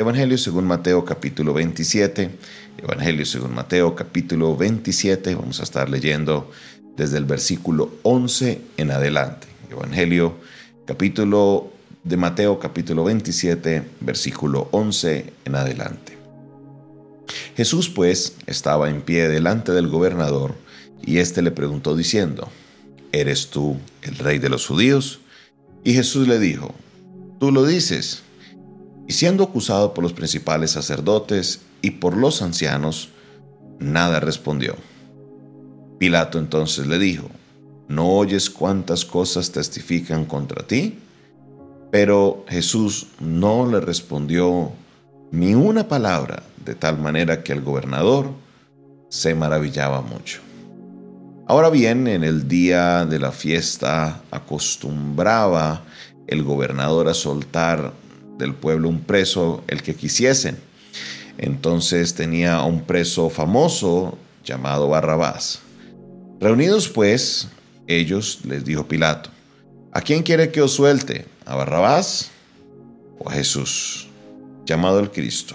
Evangelio según Mateo capítulo 27. Evangelio según Mateo capítulo 27. Vamos a estar leyendo desde el versículo 11 en adelante. Evangelio capítulo de Mateo capítulo 27, versículo 11 en adelante. Jesús pues estaba en pie delante del gobernador y éste le preguntó diciendo, ¿eres tú el rey de los judíos? Y Jesús le dijo, tú lo dices. Y siendo acusado por los principales sacerdotes y por los ancianos, nada respondió. Pilato entonces le dijo, ¿no oyes cuántas cosas testifican contra ti? Pero Jesús no le respondió ni una palabra, de tal manera que el gobernador se maravillaba mucho. Ahora bien, en el día de la fiesta acostumbraba el gobernador a soltar del pueblo un preso, el que quisiesen. Entonces tenía un preso famoso llamado Barrabás. Reunidos pues, ellos les dijo Pilato, ¿a quién quiere que os suelte? ¿A Barrabás o a Jesús, llamado el Cristo?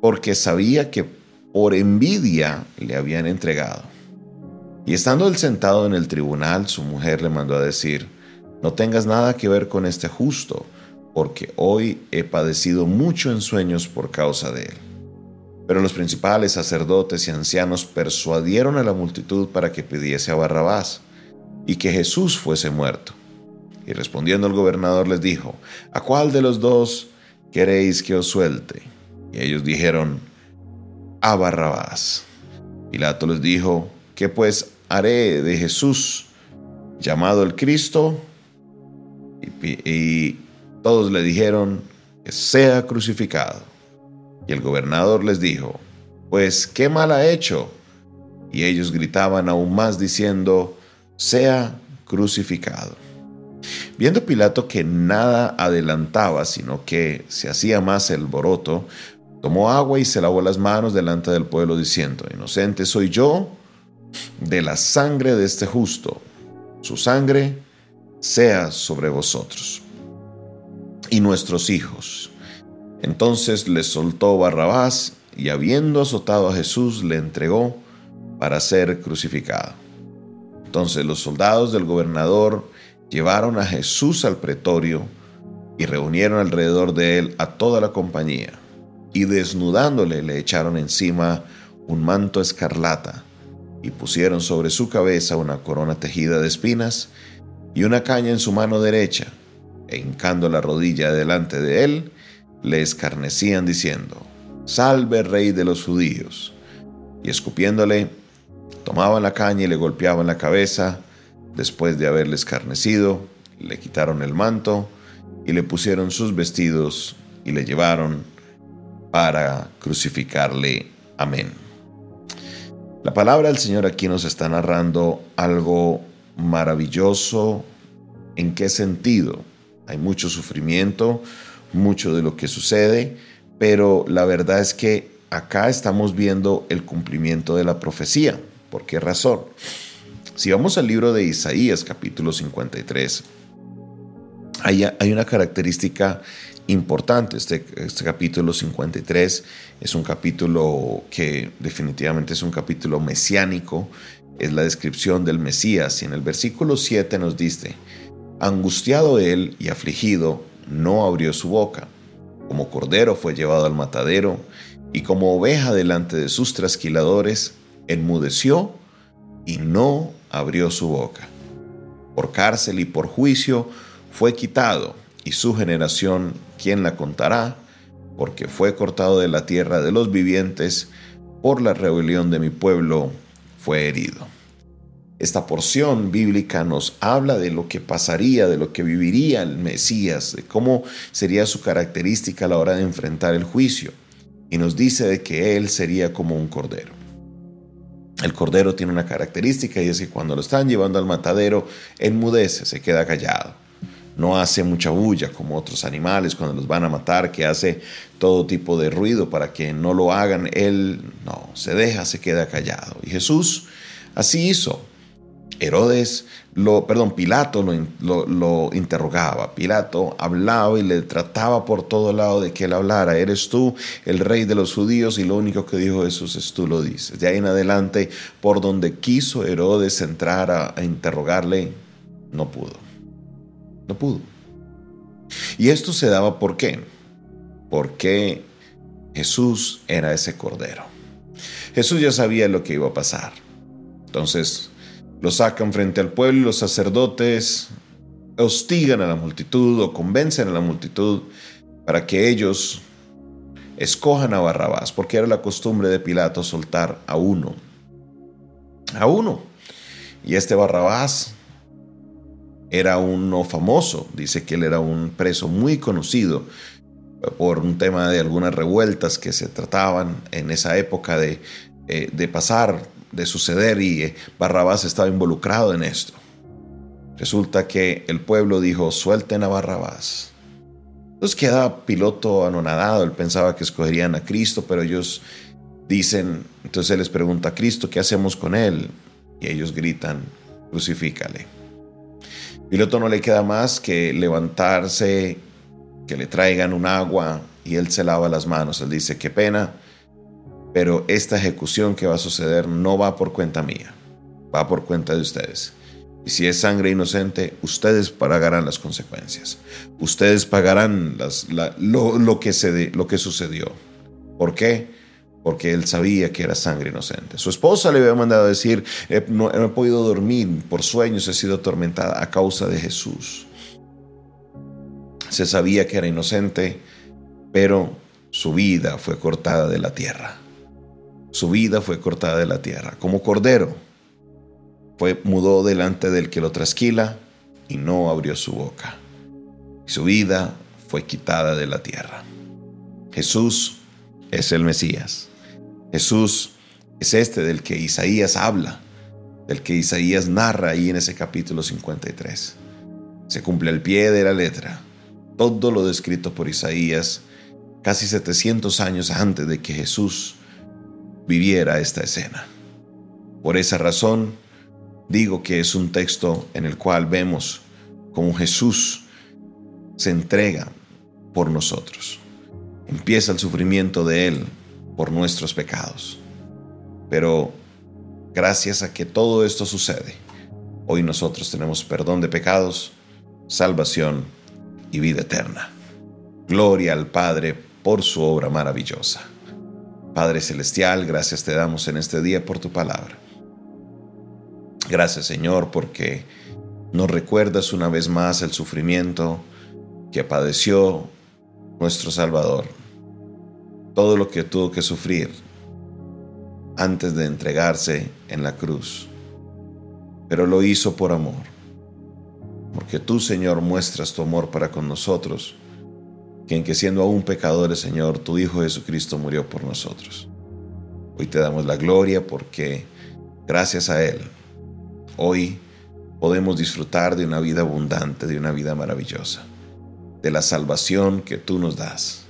Porque sabía que por envidia le habían entregado. Y estando él sentado en el tribunal, su mujer le mandó a decir, no tengas nada que ver con este justo, porque hoy he padecido mucho en sueños por causa de él. Pero los principales sacerdotes y ancianos persuadieron a la multitud para que pidiese a Barrabás y que Jesús fuese muerto. Y respondiendo el gobernador les dijo, ¿a cuál de los dos queréis que os suelte? Y ellos dijeron, a Barrabás. Pilato les dijo, ¿qué pues haré de Jesús llamado el Cristo? Y, todos le dijeron que sea crucificado. Y el gobernador les dijo, pues qué mal ha hecho. Y ellos gritaban aún más diciendo, sea crucificado. Viendo Pilato que nada adelantaba, sino que se hacía más el boroto, tomó agua y se lavó las manos delante del pueblo diciendo, inocente soy yo de la sangre de este justo, su sangre sea sobre vosotros y nuestros hijos. Entonces le soltó Barrabás y habiendo azotado a Jesús le entregó para ser crucificado. Entonces los soldados del gobernador llevaron a Jesús al pretorio y reunieron alrededor de él a toda la compañía y desnudándole le echaron encima un manto escarlata y pusieron sobre su cabeza una corona tejida de espinas y una caña en su mano derecha, e hincando la rodilla delante de él, le escarnecían diciendo, Salve rey de los judíos. Y escupiéndole, tomaban la caña y le golpeaban la cabeza, después de haberle escarnecido, le quitaron el manto y le pusieron sus vestidos y le llevaron para crucificarle. Amén. La palabra del Señor aquí nos está narrando algo maravilloso. ¿En qué sentido? Hay mucho sufrimiento, mucho de lo que sucede, pero la verdad es que acá estamos viendo el cumplimiento de la profecía. ¿Por qué razón? Si vamos al libro de Isaías capítulo 53, hay, hay una característica importante. Este, este capítulo 53 es un capítulo que definitivamente es un capítulo mesiánico, es la descripción del Mesías. Y en el versículo 7 nos dice, angustiado él y afligido, no abrió su boca. Como cordero fue llevado al matadero, y como oveja delante de sus trasquiladores, enmudeció y no abrió su boca. Por cárcel y por juicio fue quitado y su generación, ¿quién la contará? Porque fue cortado de la tierra de los vivientes, por la rebelión de mi pueblo fue herido. Esta porción bíblica nos habla de lo que pasaría, de lo que viviría el Mesías, de cómo sería su característica a la hora de enfrentar el juicio. Y nos dice de que Él sería como un cordero. El cordero tiene una característica y es que cuando lo están llevando al matadero, enmudece, se queda callado no hace mucha bulla como otros animales cuando los van a matar, que hace todo tipo de ruido para que no lo hagan. Él no, se deja, se queda callado. Y Jesús así hizo. Herodes, lo, perdón, Pilato lo, lo, interrogaba. Pilato hablaba y le trataba por todo lado de que él hablara. Eres tú el rey de los judíos y lo único que dijo Jesús es tú lo dices. De ahí en adelante, por donde quiso Herodes entrar a, a interrogarle, no pudo. No pudo. Y esto se daba por qué? Porque Jesús era ese cordero. Jesús ya sabía lo que iba a pasar. Entonces, lo sacan frente al pueblo y los sacerdotes hostigan a la multitud o convencen a la multitud para que ellos escojan a Barrabás, porque era la costumbre de Pilato soltar a uno. A uno. Y este Barrabás era uno famoso, dice que él era un preso muy conocido por un tema de algunas revueltas que se trataban en esa época de, eh, de pasar de suceder y eh, Barrabás estaba involucrado en esto. Resulta que el pueblo dijo, suelten a Barrabás. Entonces queda piloto anonadado, él pensaba que escogerían a Cristo, pero ellos dicen, entonces él les pregunta a Cristo, ¿qué hacemos con él? Y ellos gritan, crucifícale. Piloto no le queda más que levantarse, que le traigan un agua y él se lava las manos. Él dice, qué pena, pero esta ejecución que va a suceder no va por cuenta mía, va por cuenta de ustedes. Y si es sangre inocente, ustedes pagarán las consecuencias. Ustedes pagarán lo, que se, lo que sucedió. ¿Por qué? Porque él sabía que era sangre inocente. Su esposa le había mandado decir, no, no he podido dormir, por sueños he sido atormentada a causa de Jesús. Se sabía que era inocente, pero su vida fue cortada de la tierra su vida fue cortada de la tierra. Como cordero, fue mudó delante del que lo trasquila y no abrió su boca. Su vida fue quitada de la tierra. Jesús es el Mesías. Jesús es este del que Isaías habla, del que Isaías narra ahí en ese capítulo 53. Se cumple al pie de la letra todo lo descrito por Isaías casi 700 años antes de que Jesús viviera esta escena. Por esa razón, digo que es un texto en el cual vemos cómo Jesús se entrega por nosotros. Empieza el sufrimiento de Él por nuestros pecados. Pero gracias a que todo esto sucede, hoy nosotros tenemos perdón de pecados, salvación y vida eterna. Gloria al Padre por su obra maravillosa. Padre Celestial, gracias te damos en este día por tu palabra. Gracias Señor porque nos recuerdas una vez más el sufrimiento que padeció nuestro Salvador. Todo lo que tuvo que sufrir antes de entregarse en la cruz. Pero lo hizo por amor. Porque tú Señor muestras tu amor para con nosotros quien que siendo aún pecadores, Señor, tu Hijo Jesucristo murió por nosotros. Hoy te damos la gloria porque gracias a Él, hoy podemos disfrutar de una vida abundante, de una vida maravillosa, de la salvación que tú nos das.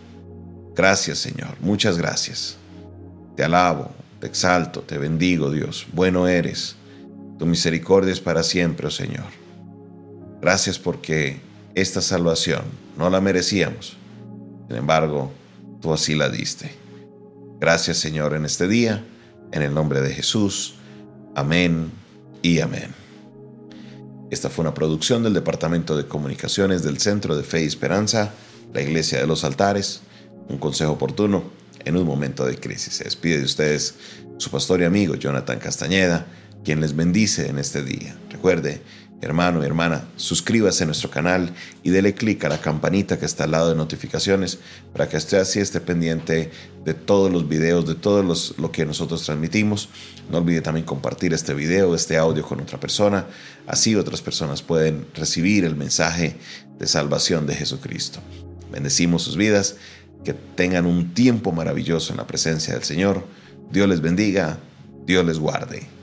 Gracias, Señor, muchas gracias. Te alabo, te exalto, te bendigo, Dios. Bueno eres. Tu misericordia es para siempre, oh Señor. Gracias porque esta salvación no la merecíamos sin embargo, tú así la diste. Gracias Señor en este día, en el nombre de Jesús. Amén y amén. Esta fue una producción del Departamento de Comunicaciones del Centro de Fe y Esperanza, la Iglesia de los Altares, un consejo oportuno en un momento de crisis. Se despide de ustedes su pastor y amigo Jonathan Castañeda, quien les bendice en este día. Recuerde, Hermano y hermana, suscríbase a nuestro canal y dele clic a la campanita que está al lado de notificaciones para que usted así esté pendiente de todos los videos, de todo lo que nosotros transmitimos. No olvide también compartir este video, este audio con otra persona. Así otras personas pueden recibir el mensaje de salvación de Jesucristo. Bendecimos sus vidas, que tengan un tiempo maravilloso en la presencia del Señor. Dios les bendiga, Dios les guarde.